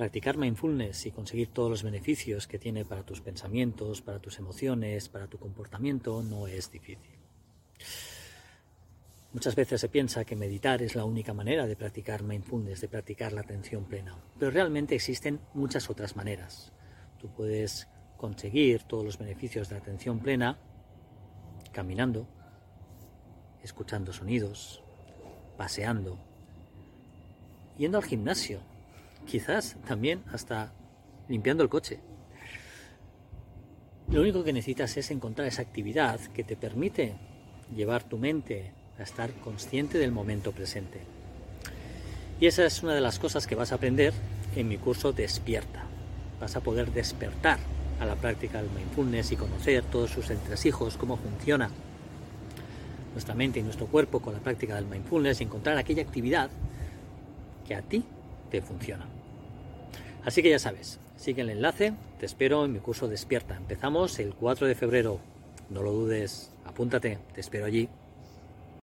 Practicar mindfulness y conseguir todos los beneficios que tiene para tus pensamientos, para tus emociones, para tu comportamiento no es difícil. Muchas veces se piensa que meditar es la única manera de practicar mindfulness, de practicar la atención plena, pero realmente existen muchas otras maneras. Tú puedes conseguir todos los beneficios de la atención plena caminando, escuchando sonidos, paseando, yendo al gimnasio, quizás también hasta limpiando el coche. Lo único que necesitas es encontrar esa actividad que te permite llevar tu mente a estar consciente del momento presente. Y esa es una de las cosas que vas a aprender en mi curso Despierta. Vas a poder despertar a la práctica del mindfulness y conocer todos sus entresijos, cómo funciona nuestra mente y nuestro cuerpo con la práctica del mindfulness y encontrar aquella actividad que a ti te funciona. Así que ya sabes, sigue el enlace, te espero en mi curso Despierta. Empezamos el 4 de febrero, no lo dudes, apúntate, te espero allí.